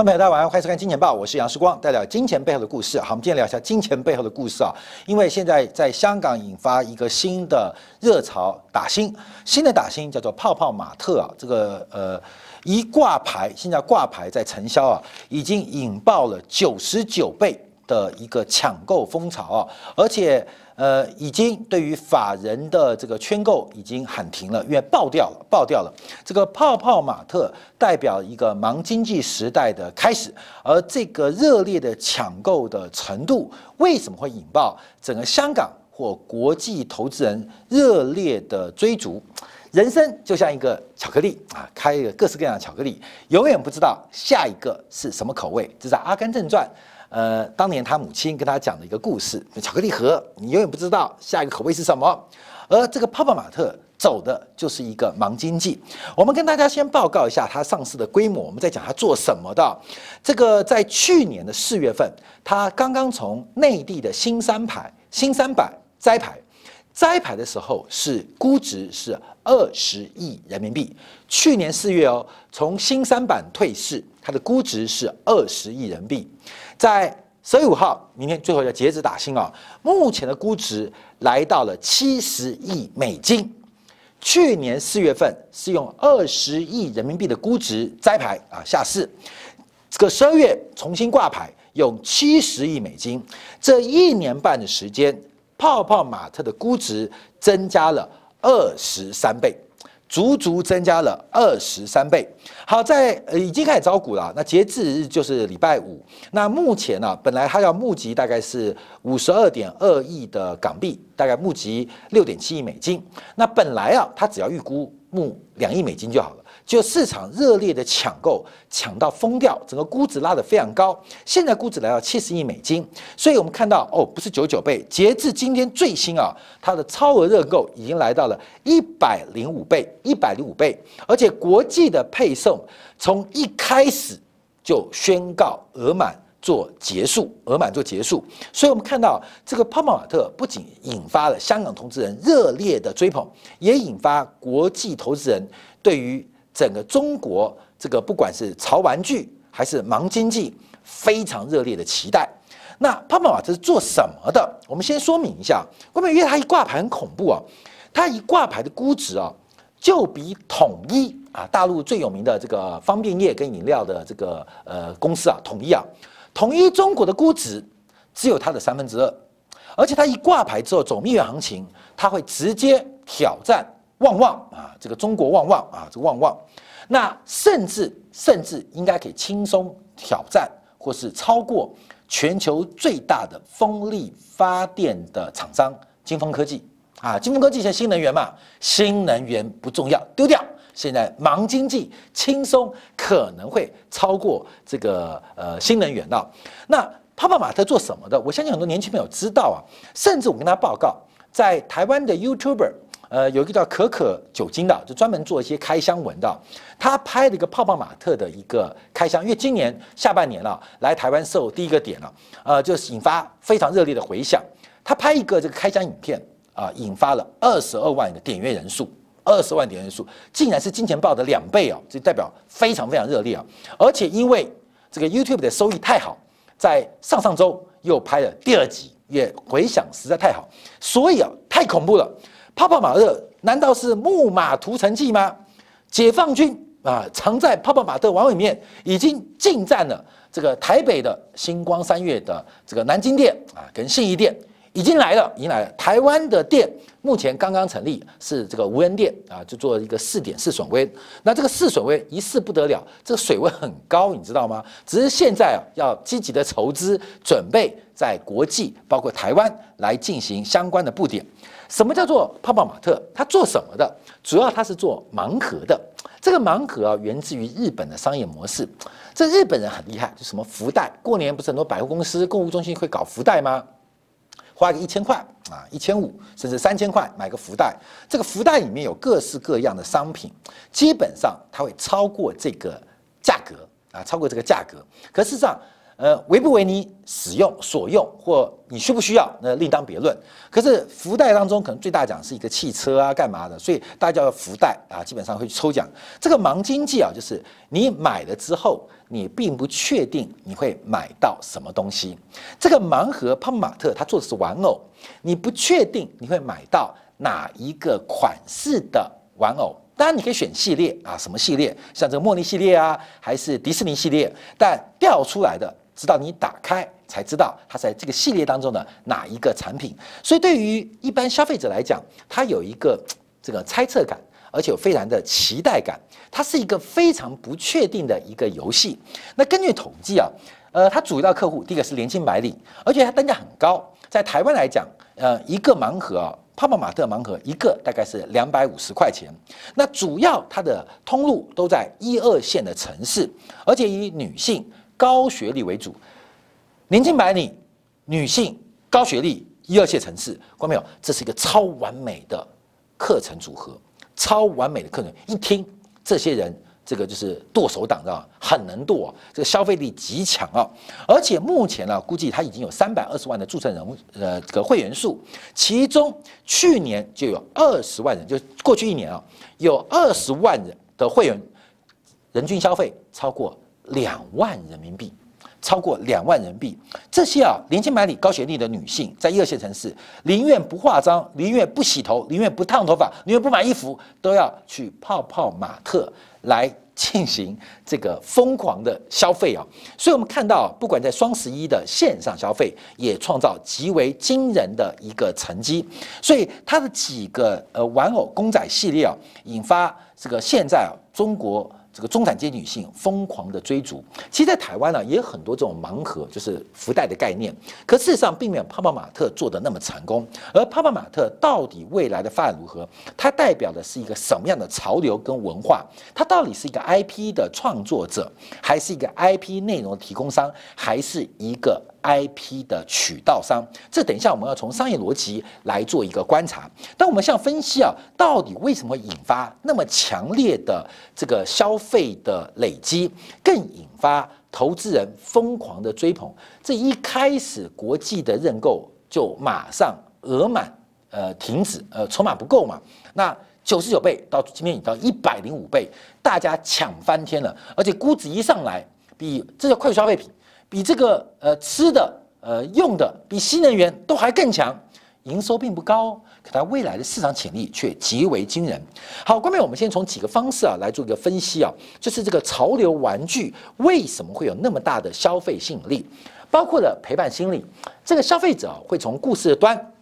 观众朋友，大家晚上好，欢迎收看《金钱报》，我是杨世光，带来金钱背后的故事。好，我们今天聊一下金钱背后的故事啊，因为现在在香港引发一个新的热潮，打新，新的打新叫做泡泡玛特啊，这个呃一挂牌，现在挂牌在承销啊，已经引爆了九十九倍的一个抢购风潮啊，而且。呃，已经对于法人的这个圈购已经喊停了，因为爆掉了，爆掉了。这个泡泡玛特代表一个盲经济时代的开始，而这个热烈的抢购的程度，为什么会引爆整个香港或国际投资人热烈的追逐？人生就像一个巧克力啊，开一个各式各样的巧克力，永远不知道下一个是什么口味。这是《阿甘正传》。呃，当年他母亲跟他讲的一个故事，巧克力盒，你永远不知道下一个口味是什么。而这个泡泡玛特走的就是一个盲经济。我们跟大家先报告一下它上市的规模，我们再讲它做什么的。这个在去年的四月份，它刚刚从内地的新三板、新三板摘牌，摘牌的时候是估值是二十亿人民币。去年四月哦，从新三板退市，它的估值是二十亿人民币。在十月五号，明天最后要截止打新啊！目前的估值来到了七十亿美金。去年四月份是用二十亿人民币的估值摘牌啊下市，这个十二月重新挂牌，用七十亿美金。这一年半的时间，泡泡玛特的估值增加了二十三倍。足足增加了二十三倍。好在呃已经开始招股了，那截至日就是礼拜五。那目前呢，本来它要募集大概是五十二点二亿的港币，大概募集六点七亿美金。那本来啊，它只要预估募两亿美金就好了。就市场热烈的抢购，抢到疯掉，整个估值拉得非常高。现在估值来到七十亿美金，所以我们看到哦，不是九九倍，截至今天最新啊，它的超额认购已经来到了一百零五倍，一百零五倍，而且国际的配送从一开始就宣告额满做结束，额满做结束。所以我们看到这个泡泡玛特不仅引发了香港投资人热烈的追捧，也引发国际投资人对于整个中国这个不管是潮玩具还是盲经济，非常热烈的期待。那泡泡玛特是做什么的？我们先说明一下。因为它一挂牌很恐怖啊，它一挂牌的估值啊，就比统一啊，大陆最有名的这个方便业跟饮料的这个呃公司啊，统一啊，统一中国的估值只有它的三分之二。而且它一挂牌之后走蜜月行情，它会直接挑战。旺旺啊，这个中国旺旺啊，这个旺旺，那甚至甚至应该可以轻松挑战，或是超过全球最大的风力发电的厂商金风科技啊，金风科技现在新能源嘛，新能源不重要，丢掉。现在盲经济轻松可能会超过这个呃新能源的。那泡泡玛特做什么的？我相信很多年轻朋友知道啊，甚至我跟他报告，在台湾的 YouTuber。呃，有一个叫可可酒精的，就专门做一些开箱文的。他拍了一个泡泡玛特的一个开箱，因为今年下半年了，来台湾售第一个点了，呃，就引发非常热烈的回响。他拍一个这个开箱影片啊，引发了二十二万的点阅人数，二十万点阅人数，竟然是金钱豹的两倍哦，这代表非常非常热烈啊！而且因为这个 YouTube 的收益太好，在上上周又拍了第二集，也回响实在太好，所以啊，太恐怖了。泡泡玛特难道是木马屠城记吗？解放军啊，藏在泡泡玛特网里面，已经进占了这个台北的星光三月的这个南京店啊，跟信义店已经来了，已经来了。台湾的店目前刚刚成立，是这个无人店啊，就做一个试点试水温。那这个试水温一试不得了，这个水温很高，你知道吗？只是现在啊，要积极的筹资，准备在国际包括台湾来进行相关的布点。什么叫做泡泡玛特？它做什么的？主要它是做盲盒的。这个盲盒啊，源自于日本的商业模式。这日本人很厉害，就什么福袋，过年不是很多百货公司、购物中心会搞福袋吗？花个一千块啊，一千五，甚至三千块买个福袋。这个福袋里面有各式各样的商品，基本上它会超过这个价格啊，超过这个价格。可事实上，呃，为不为你使用所用，或你需不需要，那另当别论。可是福袋当中可能最大奖是一个汽车啊，干嘛的？所以大家叫福袋啊，基本上会去抽奖。这个盲经济啊，就是你买了之后，你并不确定你会买到什么东西。这个盲盒泡泡玛特它做的是玩偶，你不确定你会买到哪一个款式的玩偶。当然，你可以选系列啊，什么系列？像这个茉莉系列啊，还是迪士尼系列？但掉出来的。直到你打开才知道它在这个系列当中的哪一个产品，所以对于一般消费者来讲，它有一个这个猜测感，而且有非常的期待感。它是一个非常不确定的一个游戏。那根据统计啊，呃，它主要客户第一个是年轻白领，而且它单价很高。在台湾来讲，呃，一个盲盒啊，泡泡玛特盲盒一个大概是两百五十块钱。那主要它的通路都在一二线的城市，而且以女性。高学历为主，年轻白领、女性、高学历、一二线城市，看没有？这是一个超完美的课程组合，超完美的课程。一听，这些人这个就是剁手党，知道很能剁，这个消费力极强啊！而且目前呢，估计他已经有三百二十万的注册人物，呃，这个会员数，其中去年就有二十万人，就过去一年啊，有二十万人的会员，人均消费超过。两万人民币，超过两万人民币，这些啊，年轻白领、高学历的女性，在一二线城市，宁愿不化妆，宁愿不洗头，宁愿不烫头发，宁愿不买衣服，都要去泡泡玛特来进行这个疯狂的消费啊！所以，我们看到，不管在双十一的线上消费，也创造极为惊人的一个成绩。所以，它的几个呃玩偶公仔系列啊，引发这个现在啊中国。这个中产阶级女性疯狂的追逐，其实，在台湾呢，也有很多这种盲盒，就是福袋的概念。可事实上，并没有泡泡玛特做的那么成功。而泡泡玛特到底未来的发展如何？它代表的是一个什么样的潮流跟文化？它到底是一个 IP 的创作者，还是一个 IP 内容提供商，还是一个？IP 的渠道商，这等一下我们要从商业逻辑来做一个观察。但我们像分析啊，到底为什么会引发那么强烈的这个消费的累积，更引发投资人疯狂的追捧？这一开始国际的认购就马上额满，呃，停止，呃，筹码不够嘛？那九十九倍到今天已到一百零五倍，大家抢翻天了，而且估值一上来，比这叫快消费品。比这个呃吃的呃用的比新能源都还更强，营收并不高，可它未来的市场潜力却极为惊人。好，关面我们先从几个方式啊来做一个分析啊，就是这个潮流玩具为什么会有那么大的消费吸引力，包括了陪伴心理，这个消费者会从故事的端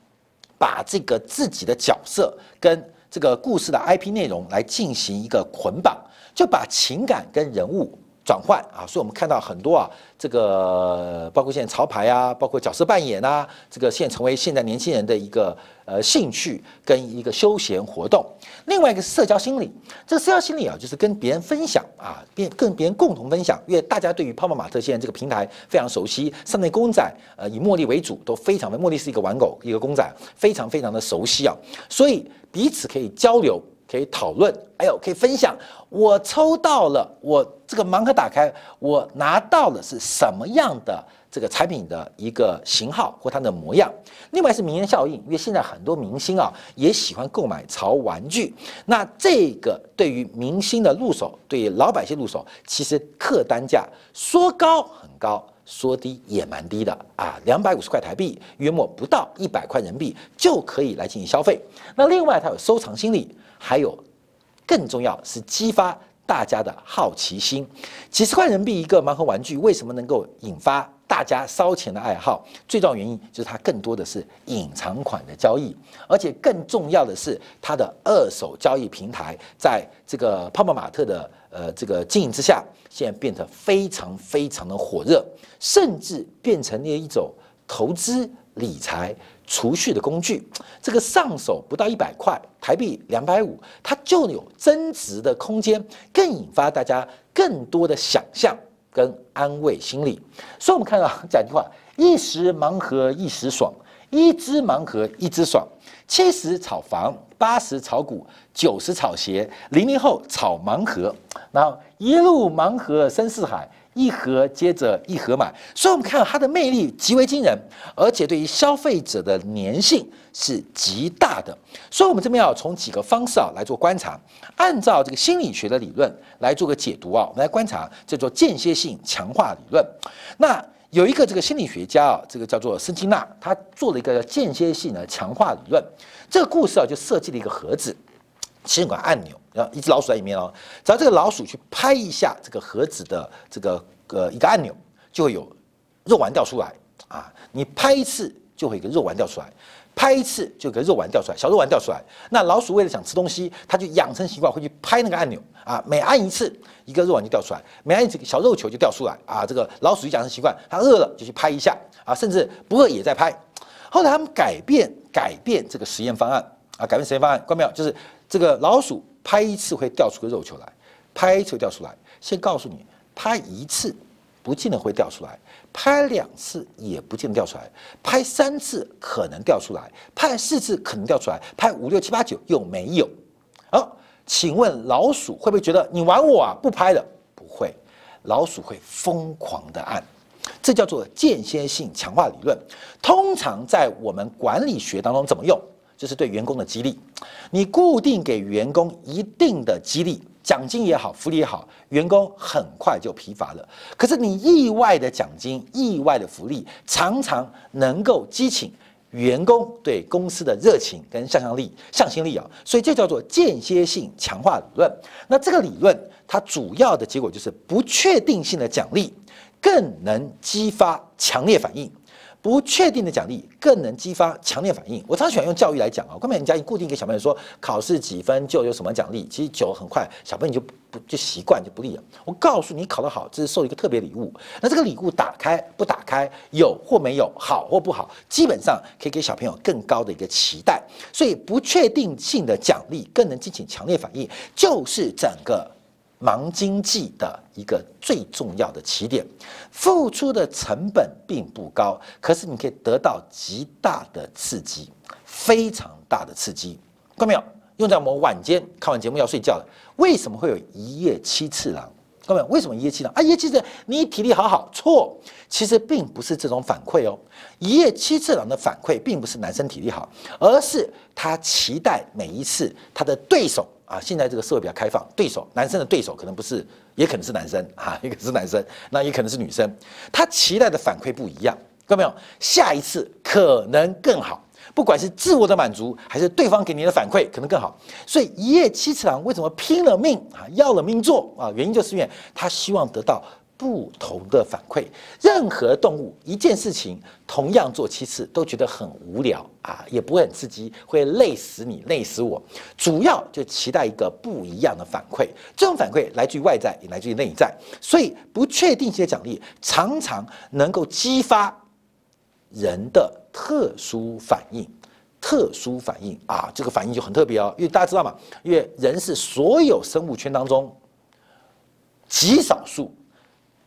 把这个自己的角色跟这个故事的 IP 内容来进行一个捆绑，就把情感跟人物。转换啊，所以我们看到很多啊，这个包括现在潮牌啊，包括角色扮演啊，这个现成为现在年轻人的一个呃兴趣跟一个休闲活动。另外一个社交心理，这个社交心理啊，就是跟别人分享啊，变跟别人共同分享，因为大家对于泡泡玛特现在这个平台非常熟悉，上面公仔呃以茉莉为主，都非常茉莉是一个玩狗一个公仔，非常非常的熟悉啊，所以彼此可以交流。可以讨论，哎呦，可以分享。我抽到了，我这个盲盒打开，我拿到了是什么样的这个产品的一个型号或它的模样？另外是名人效应，因为现在很多明星啊也喜欢购买潮玩具。那这个对于明星的入手，对于老百姓入手，其实客单价说高很高，说低也蛮低的啊，两百五十块台币，约莫不到一百块人民币就可以来进行消费。那另外它有收藏心理。还有，更重要是激发大家的好奇心。几十块人民币一个盲盒玩具，为什么能够引发大家烧钱的爱好？最重要原因就是它更多的是隐藏款的交易，而且更重要的是它的二手交易平台，在这个泡泡玛特的呃这个经营之下，现在变得非常非常的火热，甚至变成了一种投资理财。储蓄的工具，这个上手不到一百块台币两百五，它就有增值的空间，更引发大家更多的想象跟安慰心理。所以，我们看到讲句话：一时盲盒一时爽，一只盲盒一只爽。七十炒房，八十炒股，九十炒鞋，零零后炒盲盒，然后一路盲盒深似海。一盒接着一盒买，所以我们看到它的魅力极为惊人，而且对于消费者的粘性是极大的。所以，我们这边要从几个方式啊来做观察，按照这个心理学的理论来做个解读啊，我们来观察叫做间歇性强化理论。那有一个这个心理学家啊，这个叫做斯金纳，他做了一个间歇性的强化理论。这个故事啊，就设计了一个盒子，吸管按钮，然后一只老鼠在里面哦。只要这个老鼠去拍一下这个盒子的这个呃一个按钮，就会有肉丸掉出来啊。你拍一次就会一个肉丸掉出来，拍一次就有个肉丸掉出来，小肉丸掉出来。那老鼠为了想吃东西，它就养成习惯会去拍那个按钮啊。每按一次。一个肉丸就掉出来，每按一次小肉球就掉出来啊！这个老鼠就养成习惯，它饿了就去拍一下啊，甚至不饿也在拍。后来他们改变改变这个实验方案啊，改变实验方案，关没有？就是这个老鼠拍一次会掉出个肉球来，拍一次掉出来。先告诉你，拍一次不见得会掉出来，拍两次也不见得掉出来，拍三次可能掉出来，拍四次可能掉出来，拍五六七八九又没有。好。请问老鼠会不会觉得你玩我啊？不拍了，不会，老鼠会疯狂的按，这叫做间歇性强化理论。通常在我们管理学当中怎么用？就是对员工的激励，你固定给员工一定的激励，奖金也好，福利也好，员工很快就疲乏了。可是你意外的奖金、意外的福利，常常能够激起。员工对公司的热情跟向心力、向心力啊，所以这叫做间歇性强化理论。那这个理论它主要的结果就是不确定性的奖励更能激发强烈反应。不确定的奖励更能激发强烈反应。我常喜欢用教育来讲啊，根本人家固定给小朋友说考试几分就有什么奖励，其实久很快小朋友就不就习惯就不利了。我告诉你，考得好，这是受一个特别礼物。那这个礼物打开不打开，有或没有，好或不好，基本上可以给小朋友更高的一个期待。所以不确定性的奖励更能激起强烈反应，就是整个。忙经济的一个最重要的起点，付出的成本并不高，可是你可以得到极大的刺激，非常大的刺激。看到没有？用在我们晚间看完节目要睡觉了。为什么会有一夜七次郎？各位，为什么一夜七次郎啊？一夜七次，你体力好好？错，其实并不是这种反馈哦。一夜七次郎的反馈并不是男生体力好，而是他期待每一次他的对手。啊，现在这个社会比较开放，对手男生的对手可能不是，也可能是男生啊，也可能是男生，那也可能是女生，他期待的反馈不一样，看到没有？下一次可能更好，不管是自我的满足，还是对方给你的反馈，可能更好。所以一夜七次郎为什么拼了命啊，要了命做啊？原因就是因为他希望得到。不同的反馈，任何动物一件事情同样做七次都觉得很无聊啊，也不会很刺激，会累死你，累死我。主要就期待一个不一样的反馈，这种反馈来自于外在，也来自于内在。所以不确定性的奖励常常能够激发人的特殊反应，特殊反应啊，这个反应就很特别哦，因为大家知道嘛，因为人是所有生物圈当中极少数。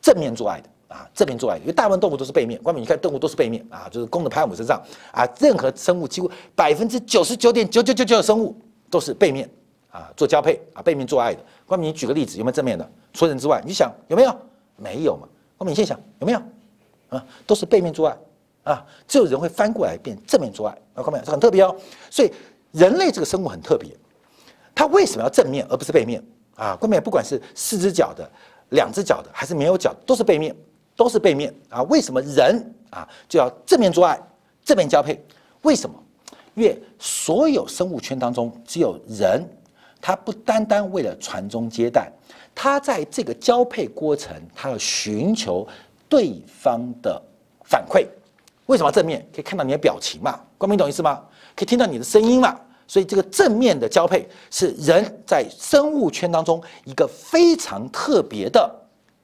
正面做爱的啊，正面做爱，因为大部分动物都是背面。关明，你看动物都是背面啊，就是公的拍我们身上啊。任何生物几乎百分之九十九点九九九九的生物都是背面啊，做交配啊，背面做爱的。关明，你举个例子，有没有正面的？除人之外，你想有没有？没有嘛。关明，你先想有没有？啊，都是背面做爱啊，只有人会翻过来变正面做爱。啊，关明，这很特别哦。所以人类这个生物很特别，它为什么要正面而不是背面啊？后面，不管是四只脚的。两只脚的还是没有脚，都是背面，都是背面啊！为什么人啊就要正面做爱、正面交配？为什么？因为所有生物圈当中，只有人，他不单单为了传宗接代，他在这个交配过程，他要寻求对方的反馈。为什么正面？可以看到你的表情嘛？光明懂意思吗？可以听到你的声音嘛？所以，这个正面的交配是人在生物圈当中一个非常特别的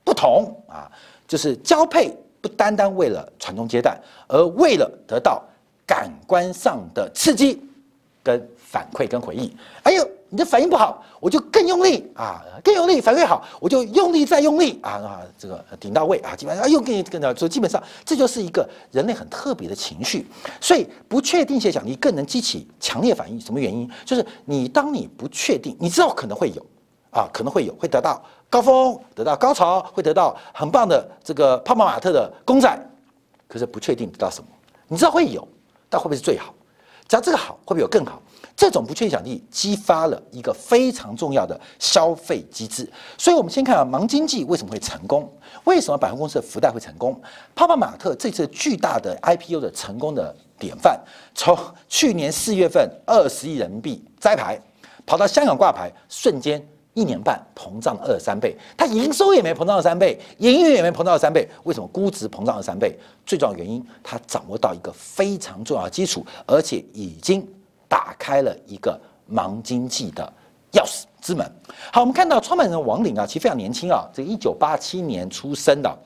不同啊，就是交配不单单为了传宗接代，而为了得到感官上的刺激跟反馈跟回忆。哎呦！你的反应不好，我就更用力啊，更用力，反馈好，我就用力再用力啊啊，这个顶到位啊，基本上又更更所以基本上这就是一个人类很特别的情绪。所以不确定性奖励更能激起强烈反应。什么原因？就是你当你不确定，你知道可能会有，啊，可能会有会得到高峰，得到高潮，会得到很棒的这个泡泡玛特的公仔，可是不确定得到什么。你知道会有，但会不会是最好？只要这个好，会不会有更好？这种不确定奖励激发了一个非常重要的消费机制。所以，我们先看啊，盲经济为什么会成功？为什么百货公司的福袋会成功？泡泡玛特这次巨大的 IPO 的成功的典范，从去年四月份二十亿人民币摘牌，跑到香港挂牌，瞬间。一年半膨胀二三倍，它营收也没膨胀二三倍，营运也没膨胀二三倍，为什么估值膨胀二三倍？最重要原因，它掌握到一个非常重要的基础，而且已经打开了一个盲经济的钥匙之门。好，我们看到创办人王岭啊，其实非常年轻啊，这一九八七年出生的。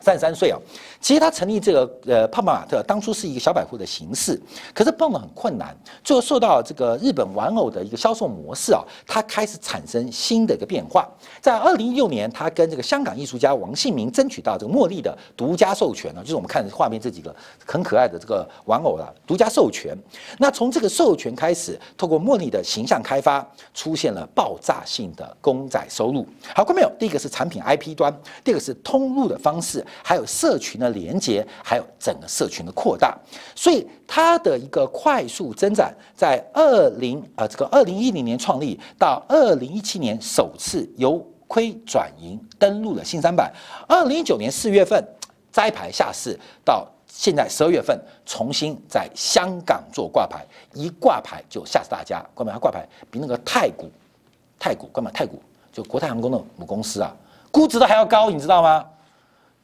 三十三岁啊，其实他成立这个呃泡泡玛特当初是一个小百货的形式，可是碰得很困难，最后受到这个日本玩偶的一个销售模式啊，它开始产生新的一个变化。在二零一六年，他跟这个香港艺术家王信明争取到这个茉莉的独家授权呢，就是我们看画面这几个很可爱的这个玩偶了，独家授权。那从这个授权开始，透过茉莉的形象开发，出现了爆炸性的公仔收入。好，看没有？第一个是产品 IP 端，第二个是通路的方式。还有社群的连接，还有整个社群的扩大，所以它的一个快速增长，在二零啊这个二零一零年创立到二零一七年首次由亏转盈登陆了新三板，二零一九年四月份摘牌下市，到现在十二月份重新在香港做挂牌，一挂牌就吓死大家，关门它挂牌比那个太古太古关门太古？就国泰航空的母公司啊，估值都还要高，你知道吗？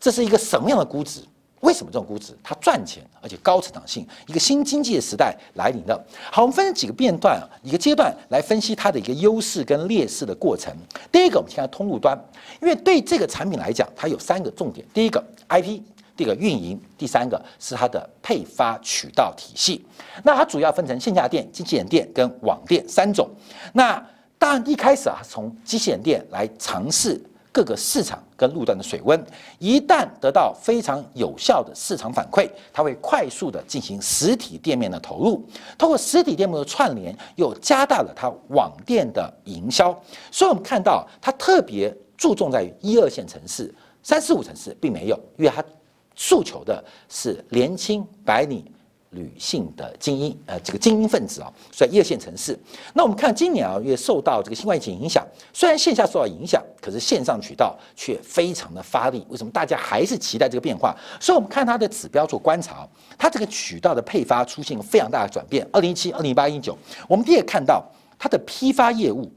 这是一个什么样的估值？为什么这种估值它赚钱，而且高成长性？一个新经济的时代来临了。好，我们分成几个片段啊，一个阶段来分析它的一个优势跟劣势的过程。第一个，我们先看通路端，因为对这个产品来讲，它有三个重点：第一个 IP，第二个运营，第三个是它的配发渠道体系。那它主要分成线下店、机器人店跟网店三种。那当然一开始啊，从机器人店来尝试。各个市场跟路段的水温，一旦得到非常有效的市场反馈，它会快速的进行实体店面的投入，通过实体店面的串联，又加大了它网店的营销。所以，我们看到它特别注重在一二线城市，三四五城市并没有，因为它诉求的是年轻白领。女性的精英，呃，这个精英分子啊，在一二线城市。那我们看今年啊，因为受到这个新冠疫情影响，虽然线下受到影响，可是线上渠道却非常的发力。为什么大家还是期待这个变化？所以我们看它的指标做观察，它这个渠道的配发出现非常大的转变。二零一七、二零一八、一九，我们第一个看到它的批发业务。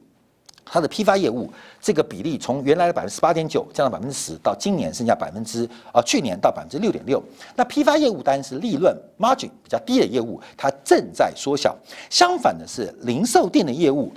它的批发业务这个比例从原来的百分之十八点九降到百分之十，到今年剩下百分之啊，去年到百分之六点六。那批发业务当然是利润 margin 比较低的业务，它正在缩小。相反的是，零售店的业务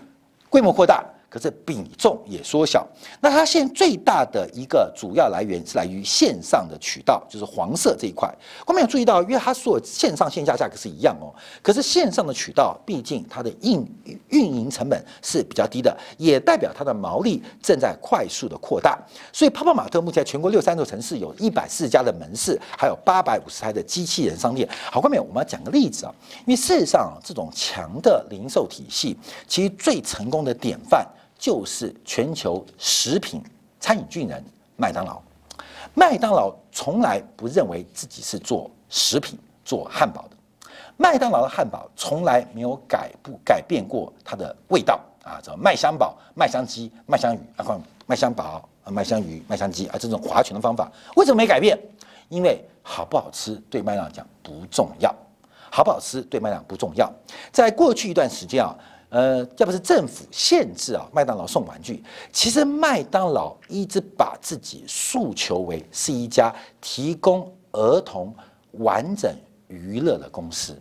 规模扩大。可是比重也缩小，那它现在最大的一个主要来源是来于线上的渠道，就是黄色这一块。观众有注意到，因为它所有线上线下价格是一样哦，可是线上的渠道毕竟它的运运营成本是比较低的，也代表它的毛利正在快速的扩大。所以泡泡玛特目前全国六三座城市有一百四十家的门市，还有八百五十台的机器人商店。好，观众我们要讲个例子啊，因为事实上这种强的零售体系，其实最成功的典范。就是全球食品餐饮巨人麦当劳。麦当劳从来不认为自己是做食品、做汉堡的。麦当劳的汉堡从来没有改不改变过它的味道啊，叫麦香堡、麦香鸡、麦香鱼啊，麦香堡、麦香鱼、麦香鸡啊，这种划拳的方法为什么没改变？因为好不好吃对麦当劳讲不重要，好不好吃对麦当劳不重要。在过去一段时间啊。呃，要不是政府限制啊，麦当劳送玩具，其实麦当劳一直把自己诉求为是一家提供儿童完整娱乐的公司。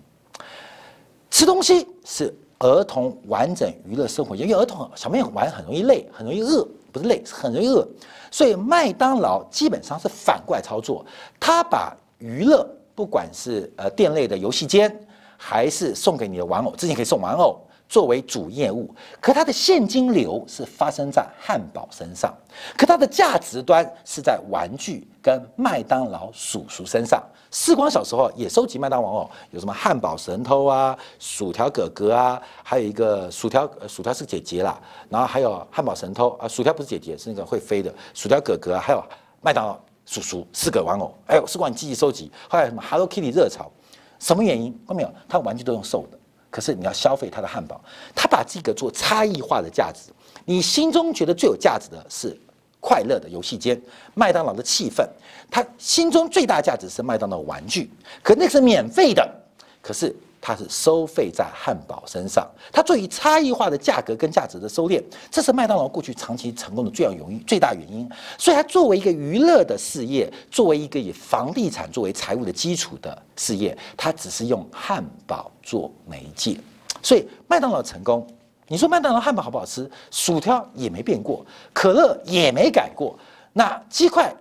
吃东西是儿童完整娱乐生活，因为儿童小朋友玩很容易累，很容易饿，不是累，是很容易饿。所以麦当劳基本上是反过来操作，他把娱乐，不管是呃店内的游戏间，还是送给你的玩偶，之前可以送玩偶。作为主业务，可它的现金流是发生在汉堡身上，可它的价值端是在玩具跟麦当劳叔叔身上。世光小时候也收集麦当劳哦，有什么汉堡神偷啊、薯条哥哥啊，还有一个薯条，薯条是姐姐啦，然后还有汉堡神偷啊，薯条不是姐姐，是那个会飞的薯条哥哥，还有麦当劳叔叔四个玩偶，哎呦，世光你积极收集。后来什么 Hello Kitty 热潮，什么原因？看到没有？他玩具都用瘦的。可是你要消费他的汉堡，他把这个做差异化的价值。你心中觉得最有价值的是快乐的游戏间，麦当劳的气氛。他心中最大价值是麦当劳玩具，可那是免费的。可是。它是收费在汉堡身上，它最差异化的价格跟价值的收敛，这是麦当劳过去长期成功的最要原因、最大原因。所以它作为一个娱乐的事业，作为一个以房地产作为财务的基础的事业，它只是用汉堡做媒介。所以麦当劳成功，你说麦当劳汉堡好不好吃？薯条也没变过，可乐也没改过，那鸡块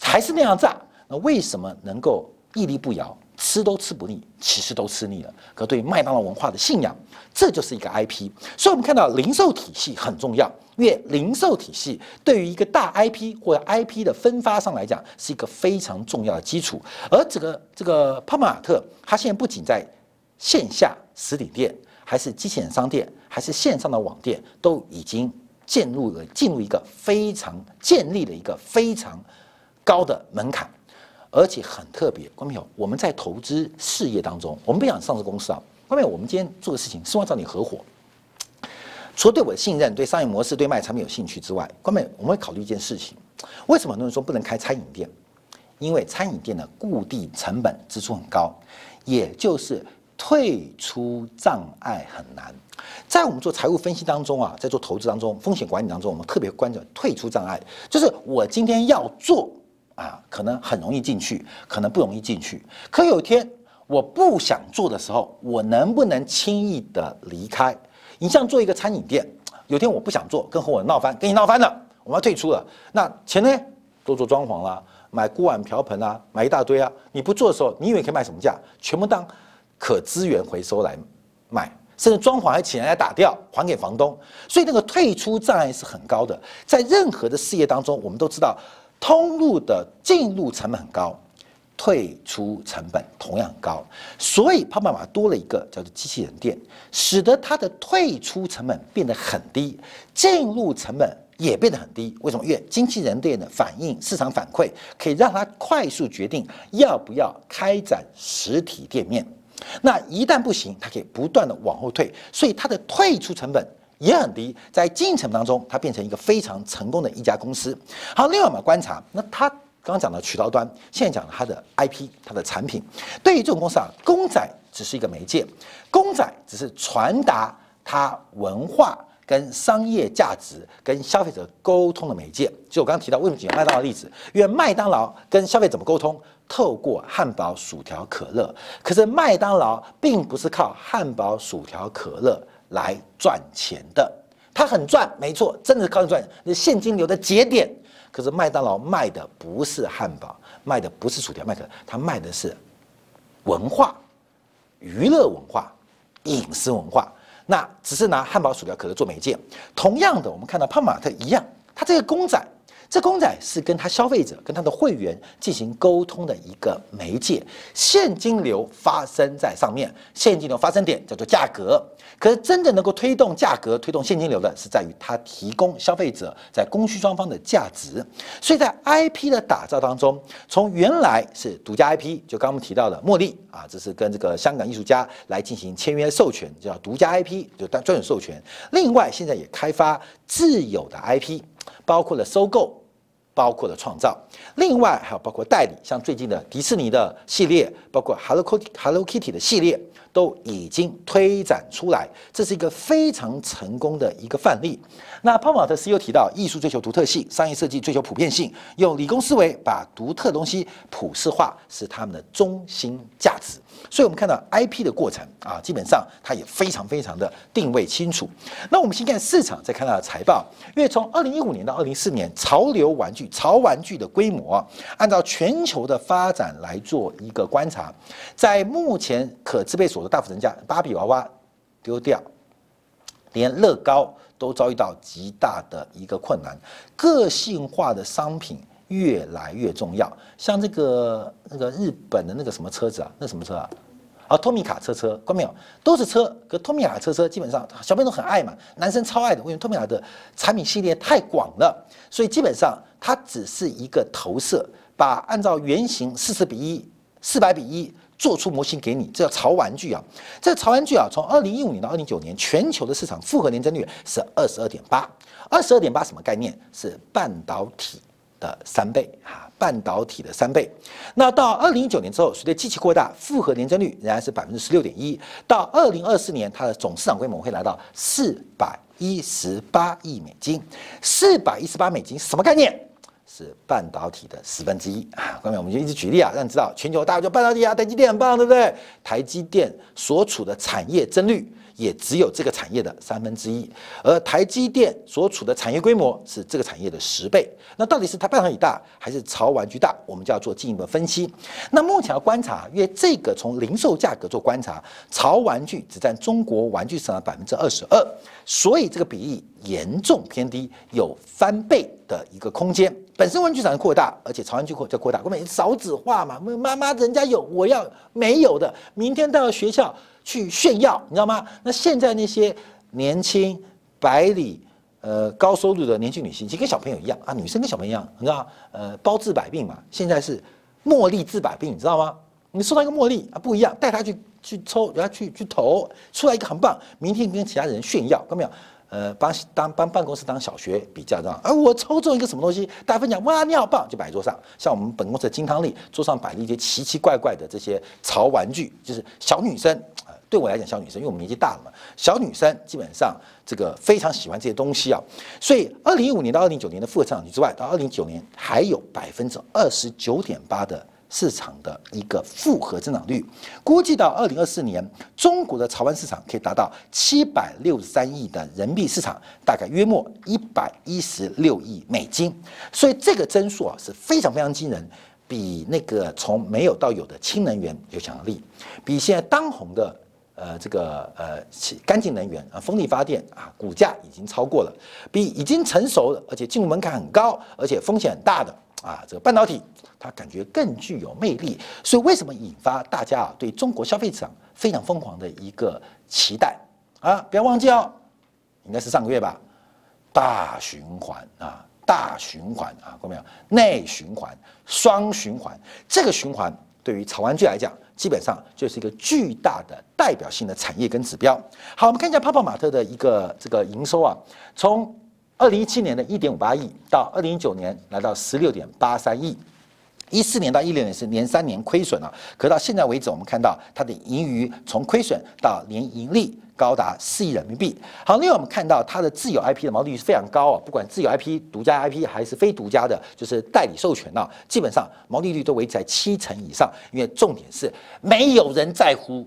还是那样炸，那为什么能够屹立不摇？吃都吃不腻，其实都吃腻了。可对麦当劳文化的信仰，这就是一个 IP。所以，我们看到零售体系很重要，因为零售体系对于一个大 IP 或者 IP 的分发上来讲，是一个非常重要的基础。而这个这个泡泡玛特，它现在不仅在线下实体店，还是机器人商店，还是线上的网店，都已经进入了进入一个非常建立了一个非常高的门槛。而且很特别，观众朋友，我们在投资事业当中，我们不讲上市公司啊，观众朋友，我们今天做的事情是望找你合伙，除了对我的信任、对商业模式、对卖产品有兴趣之外，观众朋友，我们会考虑一件事情：为什么很多人说不能开餐饮店？因为餐饮店的固定成本支出很高，也就是退出障碍很难。在我们做财务分析当中啊，在做投资当中、风险管理当中，我们特别关注退出障碍，就是我今天要做。啊，可能很容易进去，可能不容易进去。可有一天我不想做的时候，我能不能轻易的离开？你像做一个餐饮店，有天我不想做，跟合伙人闹翻，跟你闹翻了，我们要退出了。那钱呢？都做装潢啦，买锅碗瓢盆啊，买一大堆啊。你不做的时候，你以为可以卖什么价？全部当可资源回收来卖，甚至装潢还请人来打掉，还给房东。所以那个退出障碍是很高的。在任何的事业当中，我们都知道。通路的进入成本很高，退出成本同样高，所以泡泡玛多了一个叫做机器人店，使得它的退出成本变得很低，进入成本也变得很低。为什么？因为机器人店的反应、市场反馈可以让它快速决定要不要开展实体店面。那一旦不行，它可以不断的往后退，所以它的退出成本。也很低，在经营程当中，它变成一个非常成功的一家公司。好，另外我们观察，那它刚刚讲的渠道端，现在讲它的 IP，它的产品，对于这种公司啊，公仔只是一个媒介，公仔只是传达它文化跟商业价值跟消费者沟通的媒介。就我刚刚提到，为什么举麦当劳的例子？因为麦当劳跟消费者怎么沟通？透过汉堡、薯条、可乐。可是麦当劳并不是靠汉堡、薯条、可乐。来赚钱的，他很赚，没错，真的是靠赚，那现金流的节点。可是麦当劳卖的不是汉堡，卖的不是薯条，卖的他卖的是文化、娱乐文化、饮食文化。那只是拿汉堡、薯条、可乐做媒介。同样的，我们看到胖马特一样，他这个公仔。这公仔是跟他消费者、跟他的会员进行沟通的一个媒介，现金流发生在上面，现金流发生点叫做价格。可是真正能够推动价格、推动现金流的，是在于它提供消费者在供需双方的价值。所以在 IP 的打造当中，从原来是独家 IP，就刚刚我们提到的茉莉啊，这是跟这个香港艺术家来进行签约授权，叫独家 IP，就专专属授权。另外，现在也开发自有的 IP。包括了收购，包括了创造，另外还有包括代理，像最近的迪士尼的系列，包括 Hello Kitty Hello Kitty 的系列。都已经推展出来，这是一个非常成功的一个范例。那泡泡玛特 CEO 提到，艺术追求独特性，商业设计追求普遍性，用理工思维把独特东西普世化是他们的中心价值。所以，我们看到 IP 的过程啊，基本上它也非常非常的定位清楚。那我们先看市场，再看它的财报，因为从二零一五年到二零四年，潮流玩具、潮玩具的规模，按照全球的发展来做一个观察，在目前可支配所得。大幅增加，芭比娃娃丢掉，连乐高都遭遇到极大的一个困难。个性化的商品越来越重要，像这个那个日本的那个什么车子啊，那什么车啊？啊，托米卡车车，看到没有？都是车，可托米卡车车基本上小朋友都很爱嘛，男生超爱的。因为托米卡的产品系列太广了，所以基本上它只是一个投射，把按照原型四十比一、四百比一做出模型给你，这叫潮玩具啊。这潮玩具啊，从二零一五年到二零一九年，全球的市场复合年增率是二十二点八，二十二点八什么概念？是半导体的三倍啊。半导体的三倍，那到二零一九年之后，随着机器扩大，复合年增率仍然是百分之十六点一。到二零二四年，它的总市场规模会来到四百一十八亿美金。四百一十八美金什么概念？是半导体的十分之一啊！后面我们就一直举例啊，让你知道全球大家就半导体啊，台积电很棒，对不对？台积电所处的产业增率。也只有这个产业的三分之一，而台积电所处的产业规模是这个产业的十倍。那到底是台半导体大还是潮玩具大？我们就要做进一步分析。那目前要观察，因为这个从零售价格做观察，潮玩具只占中国玩具市场百分之二十二，所以这个比例严重偏低，有翻倍的一个空间。本身玩具厂扩大，而且潮玩具扩在扩大，我们少子化嘛，妈妈人家有，我要没有的，明天到学校。去炫耀，你知道吗？那现在那些年轻、白领、呃高收入的年轻女性，其实跟小朋友一样啊，女生跟小朋友一样，你知道呃，包治百病嘛。现在是茉莉治百病，你知道吗？你收到一个茉莉啊，不一样，带她去去抽，然后去去投，出来一个很棒，明天跟其他人炫耀，看到没有？呃，帮当帮办公室当小学比较，知道而我抽中一个什么东西，大家分享，哇，你好棒，就摆桌上。像我们本公司的金汤力，桌上摆了一些奇奇怪怪的这些潮玩具，就是小女生。对我来讲，小女生，因为我们年纪大了嘛，小女生基本上这个非常喜欢这些东西啊。所以，二零一五年到二零一九年的复合增长率之外，到二零一九年还有百分之二十九点八的市场的一个复合增长率。估计到二零二四年，中国的潮玩市场可以达到七百六十三亿的人民币市场，大概约莫一百一十六亿美金。所以，这个增速啊是非常非常惊人，比那个从没有到有的氢能源有强力，比现在当红的。呃，这个呃，干净能源啊，风力发电啊，股价已经超过了，比已经成熟的，而且进入门槛很高，而且风险很大的啊，这个半导体，它感觉更具有魅力。所以为什么引发大家啊对中国消费市场非常疯狂的一个期待啊？不要忘记哦，应该是上个月吧，大循环啊，大循环啊，看到没有？内循环、双循环，这个循环对于潮玩具来讲。基本上就是一个巨大的代表性的产业跟指标。好，我们看一下泡泡玛特的一个这个营收啊，从二零一七年的一点五八亿到二零一九年来到十六点八三亿，一四年到一六年是连三年亏损了，可到现在为止，我们看到它的盈余从亏损到连盈利。高达四亿人民币。好，另外我们看到它的自有 IP 的毛利率是非常高啊，不管自有 IP、独家 IP 还是非独家的，就是代理授权啊，基本上毛利率都维持在七成以上。因为重点是没有人在乎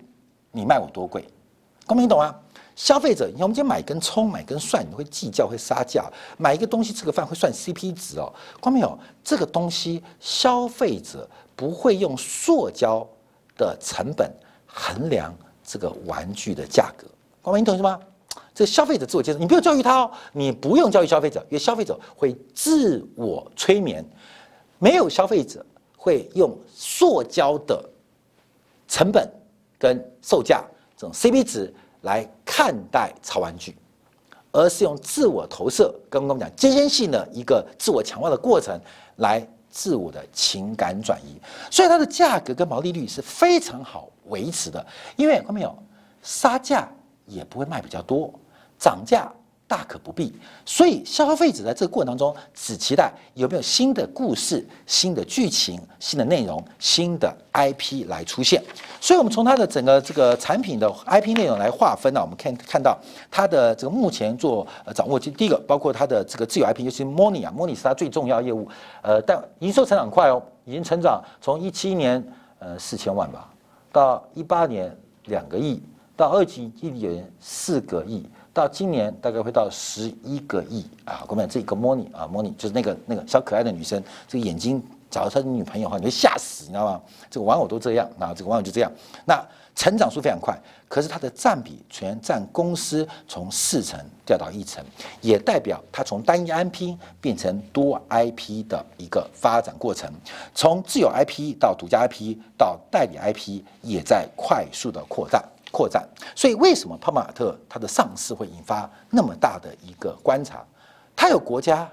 你卖我多贵，公平懂吗？消费者，我们今天买根葱、买根蒜，你会计较、会杀价；买一个东西、吃个饭会算 CP 值哦。光没有这个东西，消费者不会用塑胶的成本衡量这个玩具的价格。光明，你懂是吗？这消费者自我接受，你不用教育他哦，你不用教育消费者，因为消费者会自我催眠。没有消费者会用塑胶的成本跟售价这种 CP 值来看待潮玩具，而是用自我投射，跟我们讲间歇性的一个自我强化的过程来自我的情感转移。所以它的价格跟毛利率是非常好维持的，因为看到没有，杀价。也不会卖比较多，涨价大可不必。所以消费者在这个过程当中，只期待有没有新的故事、新的剧情、新的内容、新的 IP 来出现。所以，我们从它的整个这个产品的 IP 内容来划分呢，我们看看到它的这个目前做掌握，就第一个包括它的这个自有 IP，尤其是 Moni 啊，Moni 是它最重要业务。呃，但营收成长快哦，已经成长从一七年呃四千万吧，到一八年两个亿。到二级亿元四个亿，到今年大概会到十一个亿啊！我们这个 Moni 啊，Moni 就是那个那个小可爱的女生，这个眼睛找到他的女朋友哈，你会吓死，你知道吗？这个玩偶都这样啊，这个玩偶就这样。那成长速非常快，可是它的占比全占公司从四成掉到一成，也代表它从单一 IP 变成多 IP 的一个发展过程，从自有 IP 到独家 IP 到代理 IP 也在快速的扩大扩展。所以为什么泡泡玛特它的上市会引发那么大的一个观察？它有国家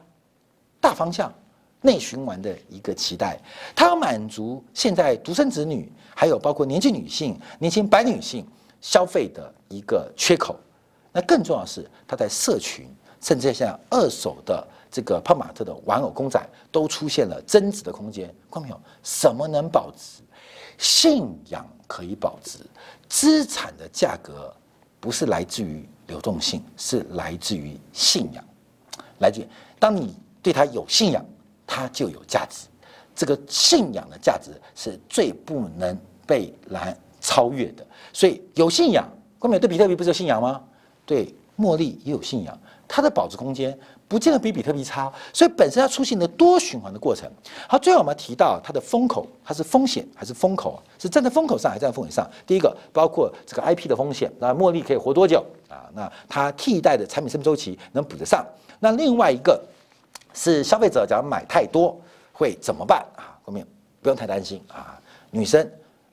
大方向。内循环的一个期待，它要满足现在独生子女，还有包括年轻女性、年轻白女性消费的一个缺口。那更重要的是，它在社群，甚至像二手的这个泡玛特的玩偶公仔，都出现了增值的空间。看到没有？什么能保值？信仰可以保值。资产的价格不是来自于流动性，是来自于信仰。来自于当你对它有信仰。它就有价值，这个信仰的价值是最不能被来超越的。所以有信仰，光美对比特币不是有信仰吗？对茉莉也有信仰，它的保值空间不见得比比特币差。所以本身它出现的多循环的过程。好，最后我们要提到它的风口，它是风险还是风口啊？是站在风口上还是站在风险上？第一个包括这个 IP 的风险，那茉莉可以活多久啊？那它替代的产品生命周期能补得上？那另外一个。是消费者，假如买太多会怎么办啊？后面不用太担心啊。女生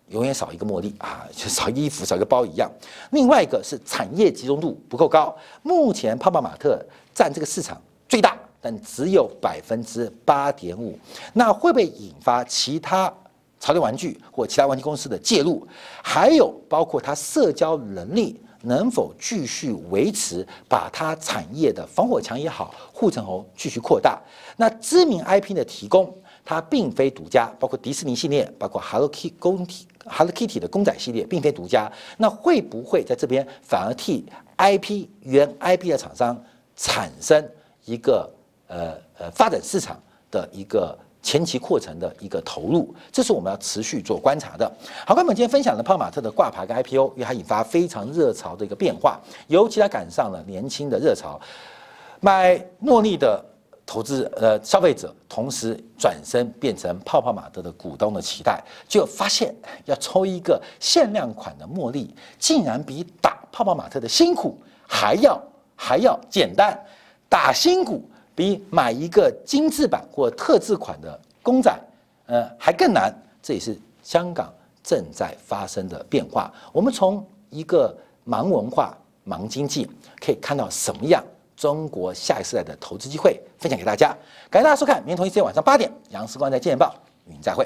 永远少一个茉莉啊，就少衣服、少一个包一样。另外一个是产业集中度不够高，目前泡泡玛特占这个市场最大，但只有百分之八点五。那会不会引发其他潮流玩具或其他玩具公司的介入？还有包括它社交能力。能否继续维持，把它产业的防火墙也好，护城河继续扩大？那知名 IP 的提供，它并非独家，包括迪士尼系列，包括 Hello Kitty 公体 Hello Kitty 的公仔系列，并非独家。那会不会在这边反而替 IP 原 IP 的厂商产生一个呃呃发展市场的一个？前期扩程的一个投入，这是我们要持续做观察的。好，我们今天分享的泡玛特的挂牌跟 IPO，因为它引发非常热潮的一个变化，尤其它赶上了年轻的热潮，买茉莉的投资呃消费者，同时转身变成泡泡玛特的股东的期待，就发现要抽一个限量款的茉莉，竟然比打泡泡玛特的辛苦还要还要简单，打新股。比买一个精致版或特制款的公仔，呃，还更难。这也是香港正在发生的变化。我们从一个盲文化、盲经济可以看到什么样中国下一世代的投资机会，分享给大家。感谢大家收看，明天同一时间晚上八点，杨思光在《见报》与您再会。